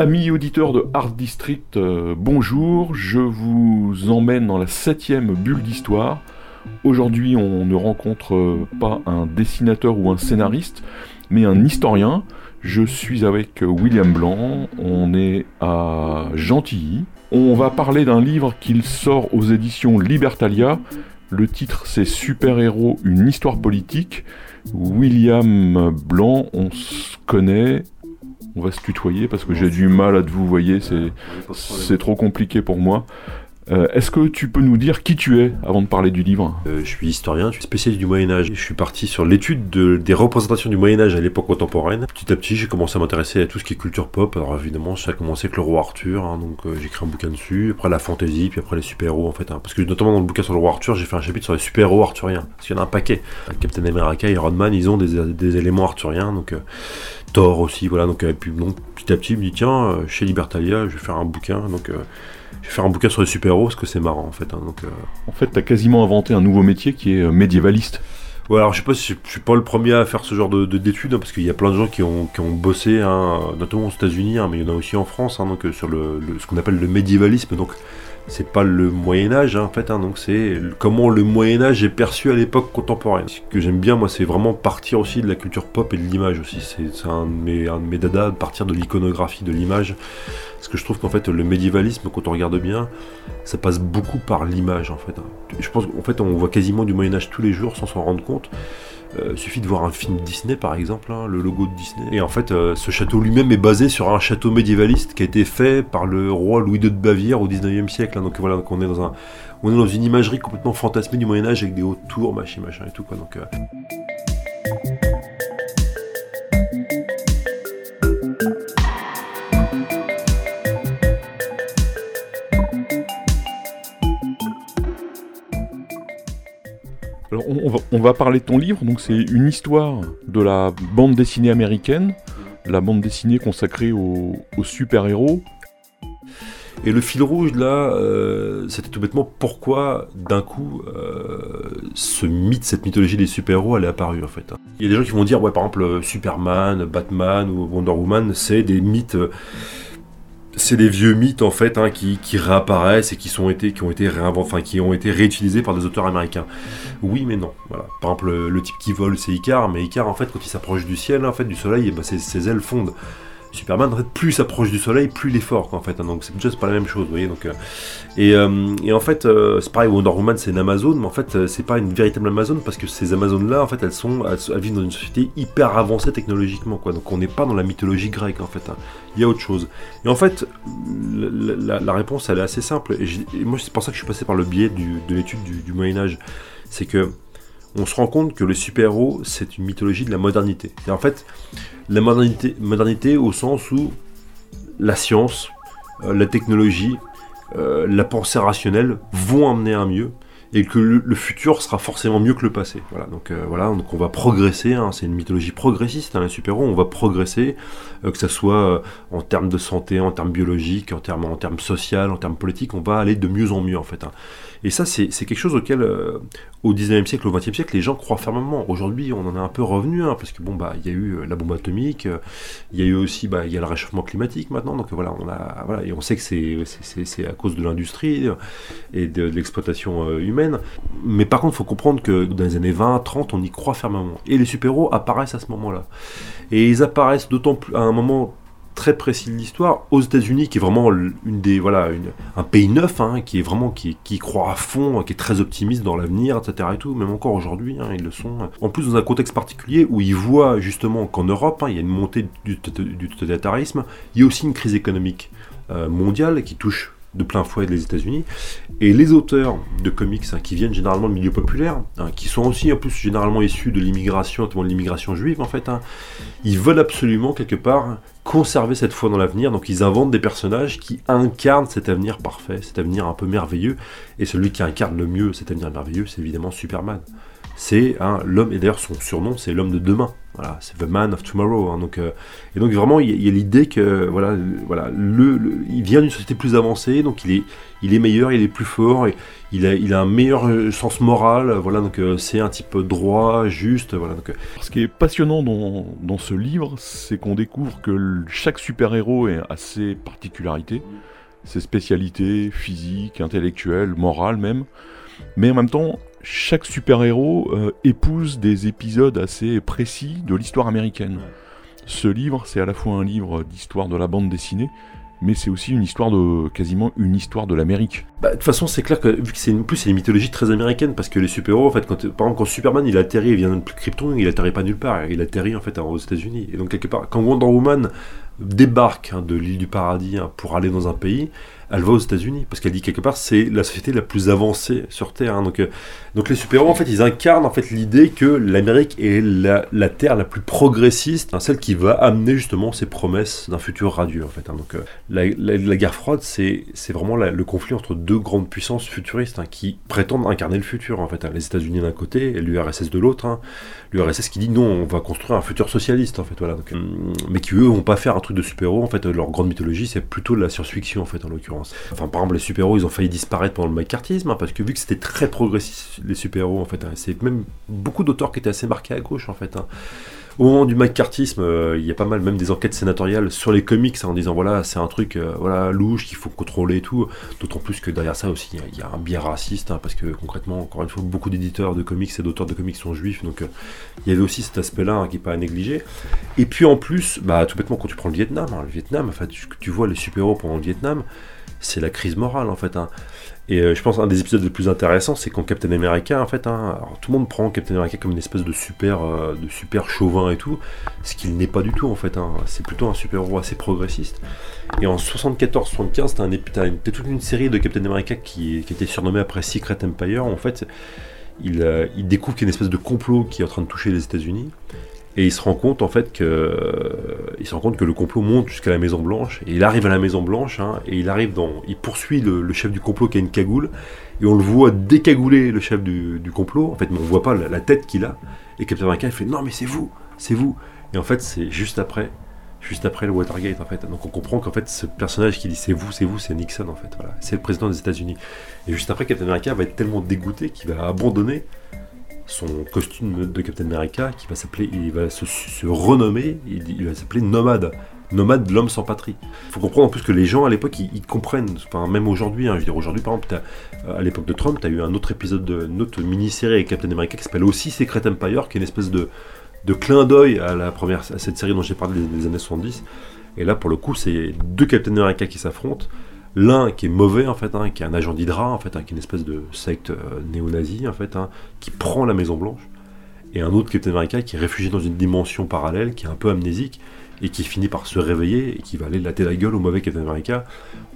Amis auditeurs de Art District, euh, bonjour, je vous emmène dans la septième bulle d'histoire. Aujourd'hui on ne rencontre pas un dessinateur ou un scénariste, mais un historien. Je suis avec William Blanc, on est à Gentilly. On va parler d'un livre qu'il sort aux éditions Libertalia. Le titre c'est Super-héros, une histoire politique. William Blanc, on se connaît, on va se tutoyer parce que j'ai du mal à te vous voyez, c'est trop compliqué pour moi. Euh, est-ce que tu peux nous dire qui tu es avant de parler du livre? Euh, Je suis historien, je suis spécialiste du Moyen Âge. Je suis parti sur l'étude des représentations du Moyen Âge à l'époque contemporaine. Petit à petit, j'ai commencé à m'intéresser à tout ce qui est culture pop. Alors évidemment, ça a commencé avec le roi Arthur, hein, donc euh, j'ai écrit un bouquin dessus. Après la fantasy, puis après les super-héros en fait. Hein. parce que notamment dans le bouquin sur le roi Arthur, j'ai fait un chapitre sur les super-héros arthuriens. Parce qu'il y en a un paquet. Captain America, Iron Man, ils ont des, éléments arthuriens. Donc Thor aussi, voilà. Donc, puis donc, petit à petit, je me dis tiens, chez Libertalia, je vais faire un bouquin. Donc je vais faire un bouquin sur les super-héros parce que c'est marrant en fait. Hein, donc, euh. En fait, t'as quasiment inventé un nouveau métier qui est euh, médiévaliste. Ouais, alors je sais pas si je, suis pas le premier à faire ce genre de, d'études, hein, parce qu'il y a plein de gens qui ont, qui ont bossé, hein, notamment aux États-Unis, mais il y en a aussi en France, donc euh, sur le, ce qu'on appelle le médiévalisme. Donc c'est pas le Moyen Âge en fait, donc c'est comment le Moyen Âge est perçu à l'époque contemporaine. Ce que j'aime bien moi, c'est vraiment partir aussi de la culture pop et de l'image aussi. C'est, un, de mes, un de mes partir de l'iconographie, de l'image. Parce que je trouve qu'en fait, le médiévalisme, quand on regarde bien, ça passe beaucoup par l'image, en fait. Je pense qu'en fait, on voit quasiment du Moyen-Âge tous les jours sans s'en rendre compte. Euh, suffit de voir un film Disney par exemple, hein, le logo de Disney. Et en fait, euh, ce château lui-même est basé sur un château médiévaliste qui a été fait par le roi Louis II de Bavière au 19e siècle. Hein. donc voilà, donc on est dans un, on est dans une imagerie complètement fantasmée du Moyen Âge avec des hautes tours, machin, machin et tout quoi. Donc euh, on, va, parler de ton livre, donc c'est une histoire de la bande dessinée américaine, la bande dessinée consacrée aux, super-héros. Et le fil rouge là, euh, c'était tout bêtement pourquoi d'un coup euh, ce mythe, cette mythologie des super-héros, elle est apparue en fait. Il y a des gens qui vont dire ouais par exemple Superman, Batman ou Wonder Woman, c'est des mythes c'est des vieux mythes en fait hein, qui, réapparaissent et qui sont été qui ont été enfin qui ont été réutilisés par des auteurs américains. Oui, mais non. Voilà. Par exemple, le, type qui vole, c'est Icar, mais Icar en fait, quand il s'approche du ciel, en fait, du soleil, et ben, ses, ailes fondent. Superman, en fait, plus s'approche du soleil, plus il est fort, en fait. Hein. donc c'est pas la même chose, vous voyez. Donc, euh. euh, et, en fait, euh, c'est pareil, Wonder Woman, c'est une Amazon, mais en fait, c'est pas une véritable Amazon parce que ces Amazones-là, en fait, elles sont, elles, vivent dans une société hyper avancée technologiquement, quoi. Donc on n'est pas dans la mythologie grecque, en fait. Hein. Il y a autre chose. Et en fait, la, réponse, elle est assez simple. Et, moi, c'est pour ça que je suis passé par le biais de l'étude du, du Moyen Âge. C'est que on se rend compte que le super-héros, c'est une mythologie de la modernité. Et en fait, la modernité, modernité au sens où la science, euh, la technologie, euh, la pensée rationnelle vont amener un mieux et que le, futur sera forcément mieux que le passé. Voilà, donc euh, voilà, donc on va progresser. Hein, c'est une mythologie progressiste, hein, les super-héros. On va progresser, que ce soit en termes de santé, en termes biologiques, en termes en termes social, en termes politiques. On va aller de mieux en mieux en fait. Hein. Et ça, c'est quelque chose auquel, euh, au 19e siècle, au 20e siècle, les gens croient fermement. Aujourd'hui, on en est un peu revenu, hein, parce que bon, bah, il y a eu euh, la bombe atomique, euh, il y a eu aussi, bah, il y a le réchauffement climatique maintenant, donc voilà, on a, voilà, et on sait que c'est à cause de l'industrie et de, l'exploitation humaine. Mais par contre, il faut comprendre que dans les années 20, 30, on y croit fermement. Et les super-héros apparaissent à ce moment-là. Et ils apparaissent d'autant plus à un moment très précis de l'histoire aux États-Unis, qui est vraiment une des voilà un pays neuf, hein, qui est vraiment qui, croit à fond, qui est très optimiste dans l'avenir, etc. Et tout, même encore aujourd'hui, hein, ils le sont. En plus dans un contexte particulier où ils voient justement qu'en Europe, hein, il y a une montée du, totalitarisme, il y a aussi une crise économique euh, mondiale qui touche de plein fouet des États-Unis. Et les auteurs de comics hein, qui viennent généralement du milieu populaire, hein, qui sont aussi en plus généralement issus de l'immigration, notamment de l'immigration juive en fait, hein, ils veulent absolument quelque part conserver cette foi dans l'avenir. Donc ils inventent des personnages qui incarnent cet avenir parfait, cet avenir un peu merveilleux. Et celui qui incarne le mieux cet avenir merveilleux, c'est évidemment Superman c'est l'homme, et d'ailleurs son surnom c'est l'homme de demain, voilà, c'est The Man of Tomorrow. Hein. donc, euh, et donc vraiment il y a, l'idée que voilà, voilà, il vient d'une société plus avancée, donc il est, il est meilleur, il est plus fort, il a, il a un meilleur euh, sens moral, voilà, donc euh, c'est un type droit, juste, voilà. Donc, Ce qui est passionnant dans, dans ce livre, c'est qu'on découvre que chaque super-héros a ses particularités, ses spécialités physiques, intellectuelles, morales même, mais en même temps chaque super-héros euh, épouse des épisodes assez précis de l'histoire américaine. Ce livre, c'est à la fois un livre d'histoire de la bande dessinée, mais c'est aussi une histoire de quasiment une histoire de l'Amérique. Bah, de toute façon, c'est clair que vu que c'est une plus une mythologie très américaine parce que les super-héros en fait quand par exemple quand Superman il atterrit, il vient de Krypton, il atterrit pas nulle part, il atterrit en fait aux États-Unis. Et donc quelque part quand Wonder Woman débarque hein, de l'île du paradis hein, pour aller dans un pays, elle va aux États-Unis parce qu'elle dit quelque part c'est la société la plus avancée sur Terre. Hein. donc, euh, donc les super-héros en fait ils incarnent en fait l'idée que l'Amérique est la, la, Terre la plus progressiste, celle qui va amener justement ses promesses d'un futur radieux en fait. donc euh, la, guerre froide c'est c'est vraiment le conflit entre deux grandes puissances futuristes qui prétendent incarner le futur en fait. les États-Unis d'un côté et l'URSS de l'autre. L'URSS qui dit non on va construire un futur socialiste en fait voilà. Donc, euh, mais qui eux vont pas faire un truc de super-héros en fait. Leur grande mythologie c'est plutôt la science-fiction en fait en l'occurrence. Enfin, par exemple, les super-héros, ils ont failli disparaître pendant le macartisme, hein, parce que vu que c'était très progressiste, les super-héros, en fait, hein, c'est même beaucoup d'auteurs qui étaient assez marqués à gauche, en fait. Hein. Au moment du macartisme, euh, il y a pas mal même des enquêtes sénatoriales sur les comics en disant voilà, c'est un truc euh, voilà louche qu'il faut contrôler et tout. D'autant plus que derrière ça aussi, il y, a un biais raciste, parce que concrètement, encore une fois, beaucoup d'éditeurs de comics et d'auteurs de comics sont juifs, donc euh, il y avait aussi cet aspect-là qui n'est pas à négliger. Et puis en plus, bah, tout bêtement, quand tu prends le Vietnam, le Vietnam, en tu, tu vois les super-héros pendant le Vietnam, c'est la crise morale en fait. Hein. Et euh, je pense un des épisodes les plus intéressants, c'est quand Captain America, en fait, hein, tout le monde prend Captain America comme une espèce de super, euh, de super chauvin et tout, ce qu'il n'est pas du tout en fait. Hein. C'est plutôt un super héros assez progressiste. Et en 74-75, t'as, un, toute une série de Captain America qui, qui était surnommée après Secret Empire. En fait, il, euh, il découvre qu'il y a une espèce de complot qui est en train de toucher les États-Unis. Et il se rend compte en fait que se rend compte que le complot monte jusqu'à la Maison Blanche. Et il arrive à la Maison Blanche hein, et il arrive dans, il poursuit le, chef du complot qui a une cagoule et on le voit décagouler le chef du, complot. En fait, mais on voit pas la, tête qu'il a. Et Captain America il fait non mais c'est vous, c'est vous. Et en fait c'est juste après, juste après le Watergate en fait. Donc on comprend qu'en fait ce personnage qui dit c'est vous, c'est vous, c'est Nixon en fait. Voilà, c'est le président des États-Unis. Et juste après Captain America va être tellement dégoûté qu'il va abandonner son costume de Captain America qui va s'appeler, il va se, renommer, il, va s'appeler Nomade. Nomade, l'homme sans patrie. Il faut comprendre en plus que les gens à l'époque, ils, comprennent, enfin, même aujourd'hui, hein, je veux dire aujourd'hui par exemple, à l'époque de Trump, tu as eu un autre épisode, de, une autre mini-série avec Captain America qui s'appelle aussi Secret Empire, qui est une espèce de, de clin d'œil à la première, à cette série dont j'ai parlé des, des années 70. Et là, pour le coup, c'est deux Captain America qui s'affrontent. L'un qui est mauvais en fait, hein, qui est un agent d'Hydra en fait, hein, qui est une espèce de secte euh, néo-nazie en fait, hein, qui prend la Maison Blanche, et un autre Captain America qui est réfugié dans une dimension parallèle, qui est un peu amnésique et qui finit par se réveiller et qui va aller latter la gueule au mauvais Captain America.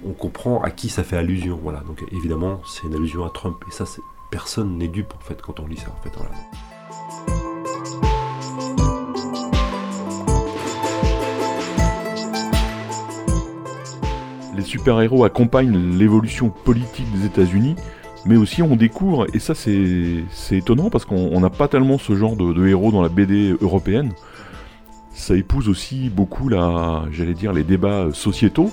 On comprend à qui ça fait allusion, voilà. Donc évidemment, c'est une allusion à Trump et ça, personne n'est dupe en fait quand on lit ça. Les super-héros accompagnent l'évolution politique des États-Unis, mais aussi on découvre, et ça c'est étonnant parce qu'on n'a pas tellement ce genre de, héros dans la BD européenne, ça épouse aussi beaucoup la, dire, les débats sociétaux,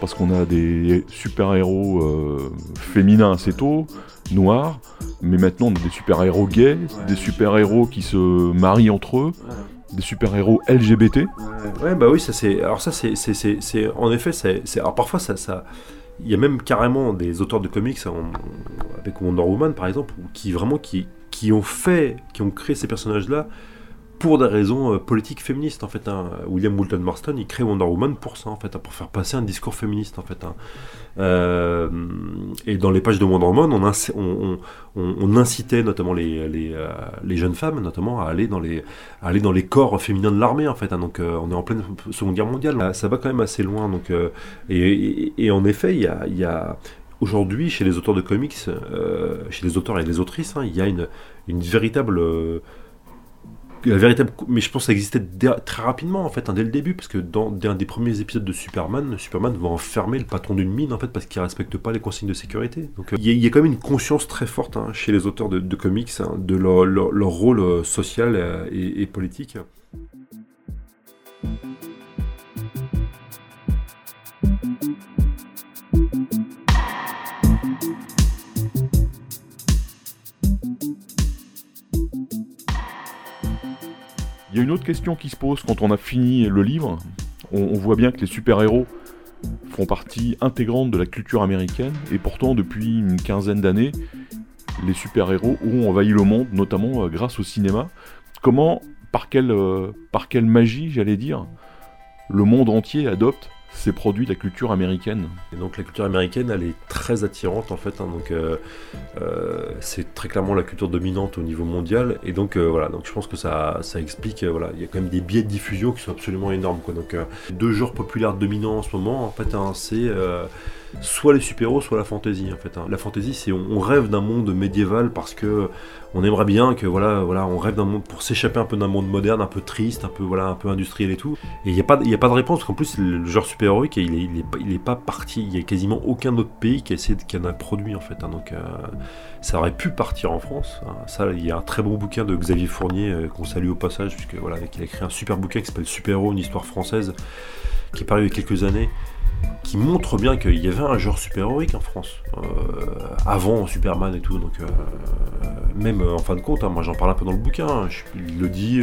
parce qu'on a des super-héros euh, féminins assez tôt, noirs, mais maintenant on a des super-héros gays, des super-héros qui se marient entre eux, des super-héros LGBT. Ouais, bah oui, ça c'est. Alors ça c'est, c'est, en effet, c'est, alors parfois ça, ça, il y a même carrément des auteurs de comics avec Wonder Woman par exemple, qui vraiment qui, qui ont fait, qui ont créé ces personnages-là pour des raisons euh, politiques féministes en fait. Hein. William Moulton Marston, il crée Wonder Woman pour ça en fait, hein, pour faire passer un discours féministe en fait. Hein. Euh, et dans les pages de Wonder Woman, on, incitait notamment euh, les, jeunes femmes, notamment, à aller dans les, corps féminins de l'armée en fait. donc on est en pleine Seconde Guerre mondiale, ça va quand même assez loin. Donc, et, en effet, il y a, aujourd'hui chez les auteurs de comics, chez les auteurs et les autrices, il y a une, véritable véritable mais je pense que ça existait très rapidement en fait hein, dès le début parce que dans un des premiers épisodes de Superman Superman va enfermer le patron d'une mine en fait parce qu'il respecte pas les consignes de sécurité. Donc euh, il y, a quand même une conscience très forte hein, chez les auteurs de, comics hein, de leur, rôle euh, social euh, et politique y a une autre question qui se pose quand on a fini le livre. On, voit bien que les super-héros font partie intégrante de la culture américaine, et pourtant depuis une quinzaine d'années, les super-héros ont envahi le monde, notamment euh, grâce au cinéma. Comment, euh, par quelle magie, j'allais dire, le monde entier adopte ces produits de la culture américaine. Et donc la culture américaine, elle est très attirante en fait. Hein. donc euh, euh, c'est très clairement la culture dominante au niveau mondial. Et donc euh, voilà, donc je pense que ça, ça explique. voilà, il y a quand même des biais de diffusion qui sont absolument énormes. Quoi. Donc deux genres populaires dominants en ce moment, en fait, hein, c'est soit les super-héros, soit la fantasy en fait. Hein. La fantasy, c'est on, rêve d'un monde médiéval parce que on aimerait bien que voilà, voilà, on rêve d'un monde pour s'échapper un peu d'un monde moderne, un peu triste, un peu voilà, un peu industriel et tout. Et il n'y a pas, a pas de réponse parce qu'en plus le genre super-héroïque, il est, il, est pas, parti. Il y a quasiment aucun autre pays qui qui en a produit en fait. Hein. donc euh, ça aurait pu partir en France. Hein. Ça, il y a un très bon bouquin de Xavier Fournier euh, qu'on salue au passage puisque voilà, il a écrit un super bouquin qui s'appelle Super-héros, une histoire française, qui est paru il y a quelques années qui montre bien qu'il y avait un genre super-héroïque en France, euh, avant Superman et tout. Donc, euh, même en fin de compte, hein, moi j'en parle un peu dans le bouquin, hein, il le dit,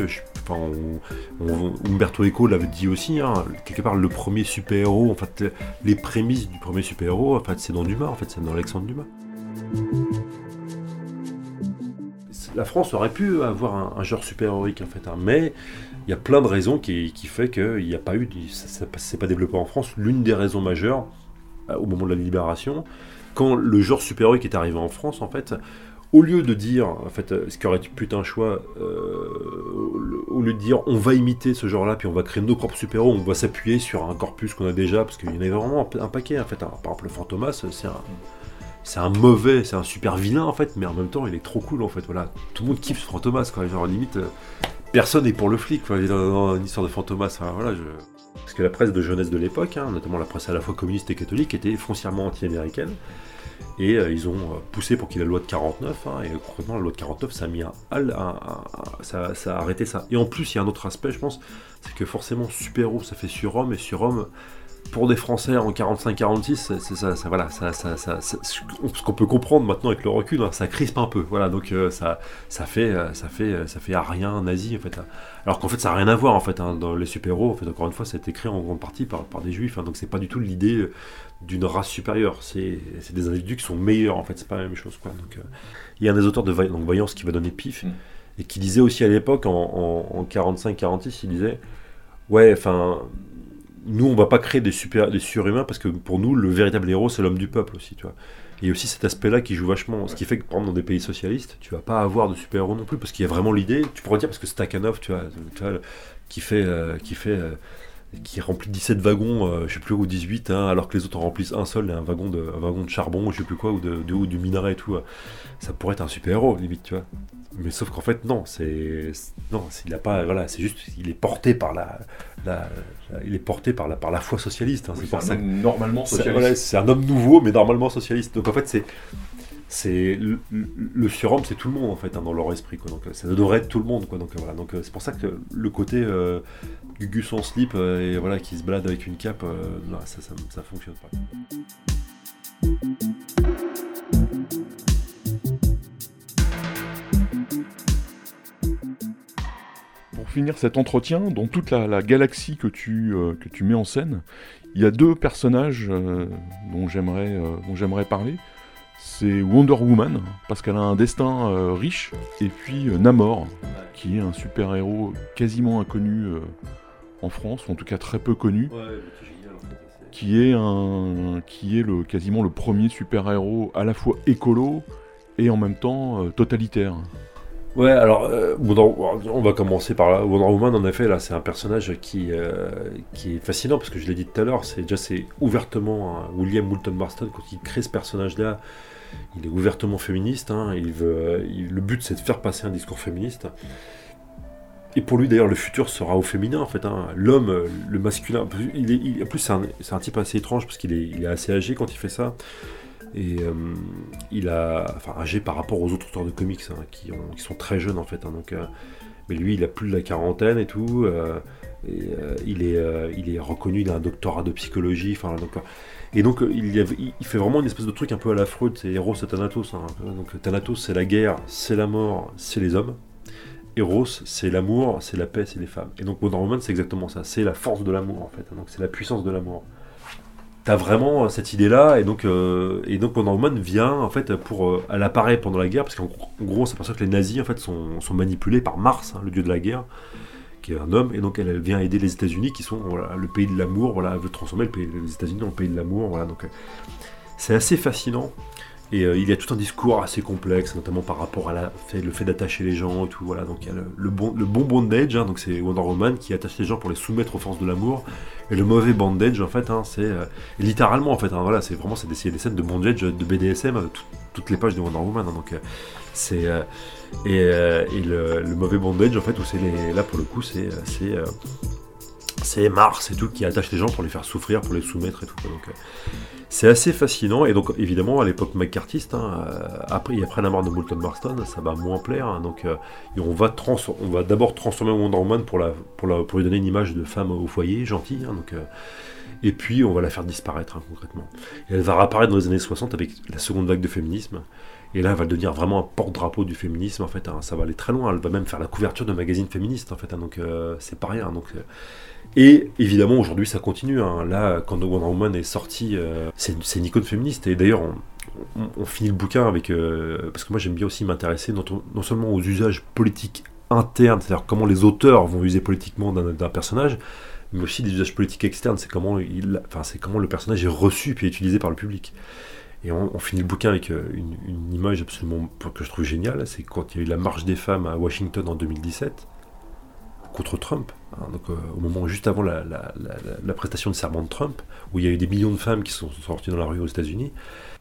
Umberto Eco l'avait dit aussi, hein, quelque part le premier super-héros, en fait, les prémices du premier super-héros, en fait, c'est dans Dumas, en fait, c'est dans Alexandre Dumas. La France aurait pu avoir un, genre super-héroïque en fait, mais il y a plein de raisons qui, qui fait qu'il n'y a pas eu, ça ne s'est pas développé en France. L'une des raisons majeures, euh, au moment de la libération, quand le genre super-héroïque est arrivé en France, en fait, au lieu de dire, en fait, euh, ce qui aurait été putain choix, euh, au lieu de dire on va imiter ce genre-là, puis on va créer nos propres super-héros, on va s'appuyer sur un corpus qu'on a déjà, parce qu'il y en avait vraiment un, paquet, en fait. Par exemple, le Fantomas, c'est un, c'est un mauvais, c'est un super vilain, en fait, mais en même temps, il est trop cool, en fait. Voilà, tout le monde kiffe ce Fantomas, quoi. Genre, limite, personne n'est pour le flic, quoi, dans, une histoire de fantomas. voilà, Parce que la presse de jeunesse de l'époque, hein, notamment la presse à la fois communiste et catholique, était foncièrement anti-américaine. Et euh, ils ont euh, poussé pour qu'il y ait la loi de 49, hein, et concrètement la loi de 49, ça a mis un, ça, a arrêté ça. Et en plus, il y a un autre aspect, je pense, c'est que forcément, super-héros, ça fait surhomme, et surhomme, pour des Français en 45-46, c'est ça, ça, voilà, ça, ça, ça, ce qu'on peut comprendre maintenant avec le recul, hein, ça crispe un peu, voilà, donc euh, ça, ça fait, euh, ça fait, euh, ça fait rien nazi en fait, alors qu'en fait ça n'a rien à voir en fait hein, dans les super-héros, en fait encore une fois, c'est écrit en grande partie par, par des juifs, hein, donc c'est pas du tout l'idée d'une race supérieure, c'est des individus qui sont meilleurs en fait, c'est pas la même chose quoi. Donc il y a un des auteurs de donc, Voyance qui va donner pif mm. et qui disait aussi à l'époque en, en 45-46, il disait ouais, enfin nous, on va pas créer des, super, des surhumains parce que pour nous, le véritable héros, c'est l'homme du peuple aussi, tu vois. Et aussi cet aspect-là qui joue vachement. Ce qui fait que, par exemple, dans des pays socialistes, tu vas pas avoir de super-héros non plus parce qu'il y a vraiment l'idée. Tu pourrais dire parce que Stakhanov, tu tu vois qui fait. Euh, qui fait euh, qui remplit 17 wagons, euh, je sais plus, ou 18, hein, alors que les autres en remplissent un seul, un wagon de, un wagon de charbon, je sais plus quoi, ou, de, ou du minerai et tout. ça pourrait être un super-héros, limite, tu vois. Mais sauf qu'en fait, non, c'est. Non, il a pas. Voilà, c'est juste. Il est porté par la, il est porté par la, par la foi socialiste. Hein, c'est normalement socialiste. C'est un homme nouveau, mais normalement socialiste. Donc en fait, c'est c'est le, surhomme, c'est tout le monde en fait hein, dans leur esprit. Quoi. Donc ça devrait être tout le monde. Quoi. Donc voilà. Donc c'est pour ça que le côté euh, Gugus en slip euh, et voilà qui se balade avec une cape, euh, ça, ça, ça fonctionne pas. Finir cet entretien, dans toute la, galaxie que tu, euh, que tu mets en scène, il y a deux personnages euh, dont j'aimerais euh, dont j'aimerais parler. c'est Wonder Woman, parce qu'elle a un destin riche, et puis Namor, qui est un super-héros quasiment inconnu en France, ou en tout cas très peu connu, qui est, un, qui est le, quasiment le premier super-héros à la fois écolo et en même temps totalitaire. Ouais, alors euh, on va commencer par là. Wonder Woman, en effet, là, c'est un personnage qui, euh, qui est fascinant parce que je l'ai dit tout à l'heure, c'est déjà c'est ouvertement William Moulton Marston quand il crée ce personnage-là. Il est ouvertement féministe. Hein, le but, c'est de faire passer un discours féministe. Et pour lui, d'ailleurs, le futur sera au féminin, en fait. Hein. L'homme, le masculin. Il est, en plus, c'est un, type assez étrange parce qu'il est, il est assez âgé quand il fait ça. Et euh, il a, enfin, âgé par rapport aux autres auteurs de comics hein, qui, sont très jeunes en fait. Hein, donc, euh, mais lui, il a plus de la quarantaine et tout. Euh, il, est, il est reconnu, il a un doctorat de psychologie. Et donc, il, fait vraiment une espèce de truc un peu à la Freud, c'est Eros et Thanatos. Hein, donc, Thanatos, c'est la guerre, c'est la mort, c'est les hommes. Eros, c'est l'amour, c'est la paix, c'est les femmes. Et donc, Wonder Woman, c'est exactement ça. C'est la force de l'amour, en fait. Donc, c'est la puissance de l'amour t'as vraiment cette idée-là, et donc, euh, et donc Wonder vient, en fait, pour. Euh, elle apparaît pendant la guerre, parce qu'en gros, pour ça que les nazis, en fait, sont, manipulés par Mars, hein, le dieu de la guerre, qui est un homme, et donc elle, vient aider les États-Unis, qui sont le pays de l'amour, voilà, elle veut transformer le pays, les États-Unis en pays de l'amour, voilà, donc. Euh, c'est assez fascinant. Et il y a tout un discours assez complexe, notamment par rapport à fait, le fait d'attacher les gens et tout. Voilà, donc il y a le, bon, le bon bondage, hein, donc c'est Wonder Woman qui attache les gens pour les soumettre aux forces de l'amour. Et le mauvais bandage, en fait, hein, c'est euh, littéralement, en fait, hein, voilà, c'est vraiment c'est des scènes de bandage de BDSM, euh, toutes les pages de Wonder Woman. donc euh, c'est et, et le, mauvais bandage, en fait, où c'est là pour le coup, c'est c'est Mars et tout qui attache les gens pour les faire souffrir, pour les soumettre et tout. Donc c'est assez fascinant, et donc évidemment à l'époque McCarthyiste, hein, euh, après, la mort de Moulton Marston, ça va moins plaire, hein. donc euh, on va, d'abord transformer Wonder Woman pour, la, pour, la, lui donner une image de femme au foyer, gentille, hein, euh, et puis on va la faire disparaître concrètement. Elle va réapparaître dans les années 60 avec la seconde vague de féminisme, et là elle va devenir vraiment un porte-drapeau du féminisme, en fait, ça va aller très loin, elle va même faire la couverture de magazines féministes, en fait, donc c'est pas rien, et évidemment, aujourd'hui, ça continue. Hein. Là, quand Wonder Woman est sorti, euh, c'est une icône féministe. Et d'ailleurs, on, finit le bouquin avec. Euh, parce que moi, j'aime bien aussi m'intéresser non, seulement aux usages politiques internes, c'est-à-dire comment les auteurs vont user politiquement d'un personnage, mais aussi des usages politiques externes. C'est comment, il, enfin, comment le personnage est reçu puis utilisé par le public. Et on, finit le bouquin avec euh, une, image absolument que je trouve géniale. C'est quand il y a eu la marche des femmes à Washington en 2017 contre Trump, donc, euh, au moment juste avant la, prestation de serment de Trump, où il y a eu des millions de femmes qui sont sorties dans la rue aux États-Unis.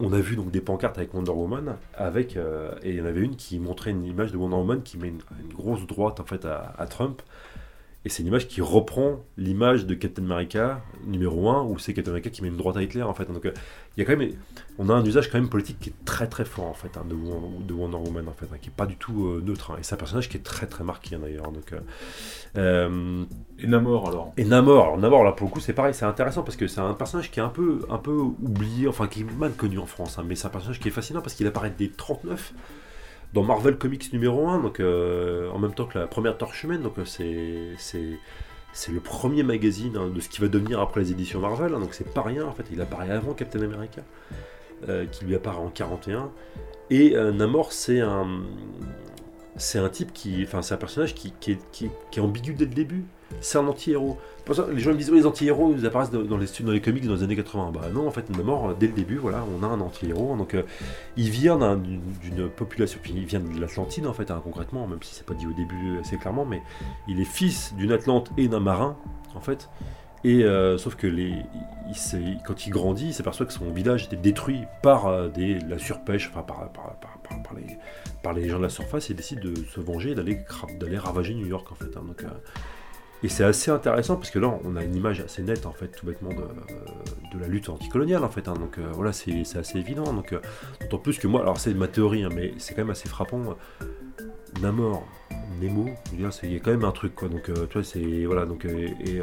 On a vu donc des pancartes avec Wonder Woman, avec, euh, et il y en avait une qui montrait une image de Wonder Woman qui met une, grosse droite en fait à Trump, et c'est une image qui reprend l'image de Captain America numéro 1, où c'est Captain America qui met une droite à Hitler, en fait. Donc, euh, il y a quand même, on a un usage quand même politique qui est très très fort, en fait, hein, de, de, Wonder Woman, en fait, hein, qui est pas du tout euh, neutre. Hein. Et c'est un personnage qui est très très marqué, d'ailleurs. Donc, euh, et Namor, alors Et Namor, alors Namor, là, pour le coup, c'est pareil, c'est intéressant, parce que c'est un personnage qui est un peu, un peu oublié, enfin, qui est mal connu en France, mais c'est un personnage qui est fascinant, parce qu'il apparaît dès 39 dans Marvel Comics numéro 1, donc euh, en même temps que la première Torche humaine, donc euh, c'est le premier magazine hein, de ce qui va devenir après les éditions Marvel, hein, donc c'est pas rien en fait, il apparaît avant Captain America, euh, qui lui apparaît en 41, et Namor c'est un c'est un type qui, enfin c'est un personnage qui, qui, qui est ambigu dès le début, c'est un anti-héros. Les gens me disent, les anti-héros, ils apparaissent dans les, dans les comics dans les années 80. Bah non, en fait, mort dès le début, voilà, on a un anti-héros. Donc, euh, il vient d'une population, puis il vient de l'Atlantide, en fait, hein, concrètement, même si c'est pas dit au début assez clairement, mais il est fils d'une Atlante et d'un marin, en fait. Et euh, sauf que quand il grandit, il s'aperçoit que son village était détruit par euh, la surpêche, enfin par, les, gens de la surface, et il décide de se venger et d'aller ravager New York en fait. Hein. donc, et c'est assez intéressant parce que là, on a une image assez nette, en fait, tout bêtement, de, de la lutte anticoloniale, en fait. Hein. donc euh, voilà, c'est assez évident. Donc, euh, d'autant plus que moi, alors c'est ma théorie, hein, mais c'est quand même assez frappant. Namor, Nemo, il y a quand même un truc, quoi. Donc, euh, tu vois, c'est. Voilà, donc. et,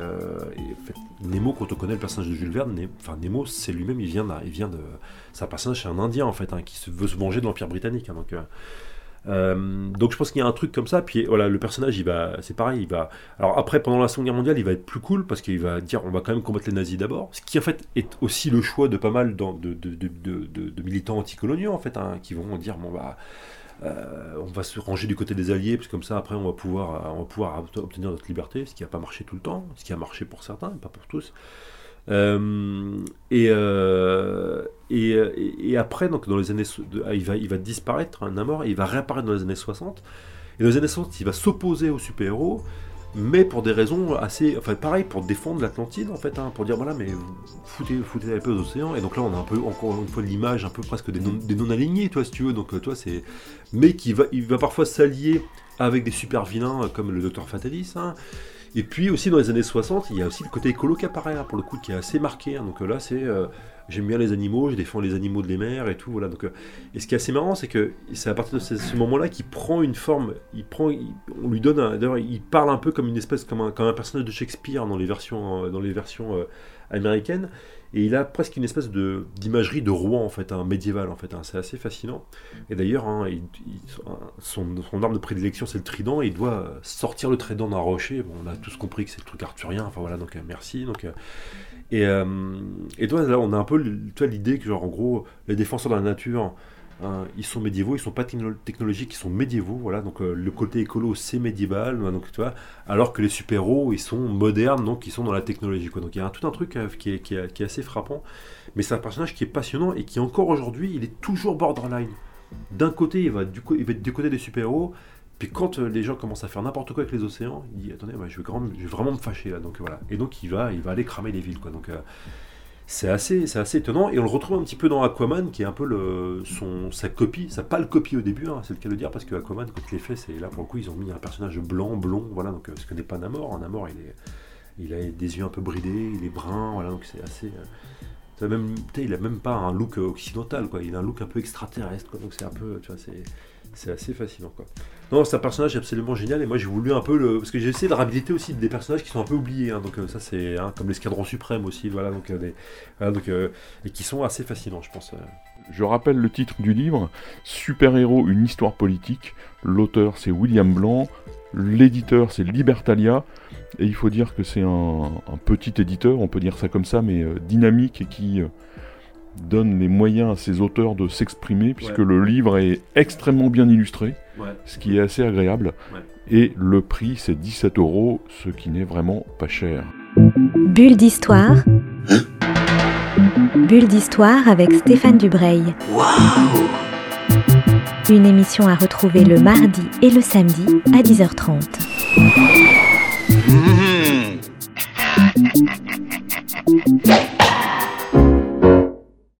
Nemo, quand on connaît le personnage de Jules Verne, enfin, Nemo, c'est lui-même, il vient, il vient de. C'est un personnage, c'est un Indien, en fait, hein, qui se, veut se venger de l'Empire britannique. Euh, donc je pense qu'il y a un truc comme ça. Puis voilà, le personnage, il va, c'est pareil, il va. Alors après, pendant la Seconde Guerre mondiale, il va être plus cool parce qu'il va dire, on va quand même combattre les nazis d'abord. Ce qui en fait est aussi le choix de pas mal de, militants anticoloniaux en fait, hein, qui vont dire, bon bah. Euh, on va se ranger du côté des alliés, parce que comme ça, après, on va pouvoir, pouvoir obtenir notre liberté, ce qui n'a pas marché tout le temps, ce qui a marché pour certains, pas pour tous. Euh, et, euh, et, après, donc dans les années, ah, il va, disparaître, un mort, et il va réapparaître dans les années 60. Et dans les années 60, il va s'opposer aux super-héros, mais pour des raisons assez, enfin pareil, pour défendre l'Atlantide en fait, hein, pour dire voilà, mais foutez, foutez un peu aux océans. Et donc là, on a un peu encore une fois l'image un peu presque des non, des non alignés, toi, si tu veux. Donc toi, c'est, mais qui va, il va parfois s'allier avec des super vilains comme le Docteur Fatalis. Hein, et puis aussi dans les années 60, il y a aussi le côté écolo qui apparaît, hein, pour le coup, qui est assez marqué. Hein. donc là, c'est euh, j'aime bien les animaux, je défends les animaux de les mers et tout. Voilà. Donc, euh, et ce qui est assez marrant, c'est que c'est à partir de ce, moment-là qu'il prend une forme. Il prend, on lui donne, d'ailleurs, il parle un peu comme une espèce, comme un, comme un personnage de Shakespeare dans les versions, euh, dans les versions américaines. Et il a presque une espèce de d'imagerie de roi en fait, un médiéval en fait. Hein. c'est assez fascinant. Et d'ailleurs, hein, son, arme de prédilection c'est le trident. Et il doit sortir le trident d'un rocher. Bon, on a tous compris que c'est le truc arthurien. Enfin voilà, donc euh, merci. Euh, et, euh, et toi on a un peu l'idée que genre en gros les défenseurs de la nature Hein, ils sont médiévaux, ils sont pas technologiques, ils sont médiévaux, voilà. Donc euh, le côté écolo c'est médiéval, donc tu vois. Alors que les super-héros ils sont modernes, donc ils sont dans la technologie. Donc il y a tout un truc euh, qui, est, qui, est, assez frappant. Mais c'est un personnage qui est passionnant et qui encore aujourd'hui il est toujours borderline. D'un côté il va il va être du côté des super-héros, puis quand euh, les gens commencent à faire n'importe quoi avec les océans, il dit attendez, je, vais je, vais vraiment me fâcher là. Donc voilà. Et donc il va, il va aller cramer les villes, quoi. Donc c'est assez, c'est assez étonnant et on le retrouve un petit peu dans Aquaman qui est un peu le, son, sa copie, sa pâle copie au début, hein, c'est le cas de dire parce que Aquaman quand il est fait, c'est là pour le coup ils ont mis un personnage blanc, blond, voilà donc euh, ce que n'est pas Namor, Namor il est, il a des yeux un peu bridés, il est brun, voilà donc c'est assez, euh, même, il a même pas un look occidental quoi, il a un look un peu extraterrestre quoi, donc c'est un peu, tu vois c'est c'est assez fascinant quoi. Non, c'est un personnage absolument génial et moi j'ai voulu un peu le. Parce que j'ai essayé de réhabiliter aussi des personnages qui sont un peu oubliés, hein. donc euh, ça c'est hein, comme l'escadron suprême aussi, voilà, donc, euh, donc euh, et qui sont assez fascinants, je pense. Je rappelle le titre du livre Super-héros, une histoire politique. L'auteur c'est William Blanc, l'éditeur c'est Libertalia, et il faut dire que c'est un, petit éditeur, on peut dire ça comme ça, mais dynamique et qui donne les moyens à ses auteurs de s'exprimer, puisque le livre est extrêmement bien illustré, ce qui est assez agréable. Et le prix, c'est 17 euros, ce qui n'est vraiment pas cher. Bulle d'histoire. Bulle d'histoire avec Stéphane Dubreuil. Une émission à retrouver le mardi et le samedi à 10h30. Mmh.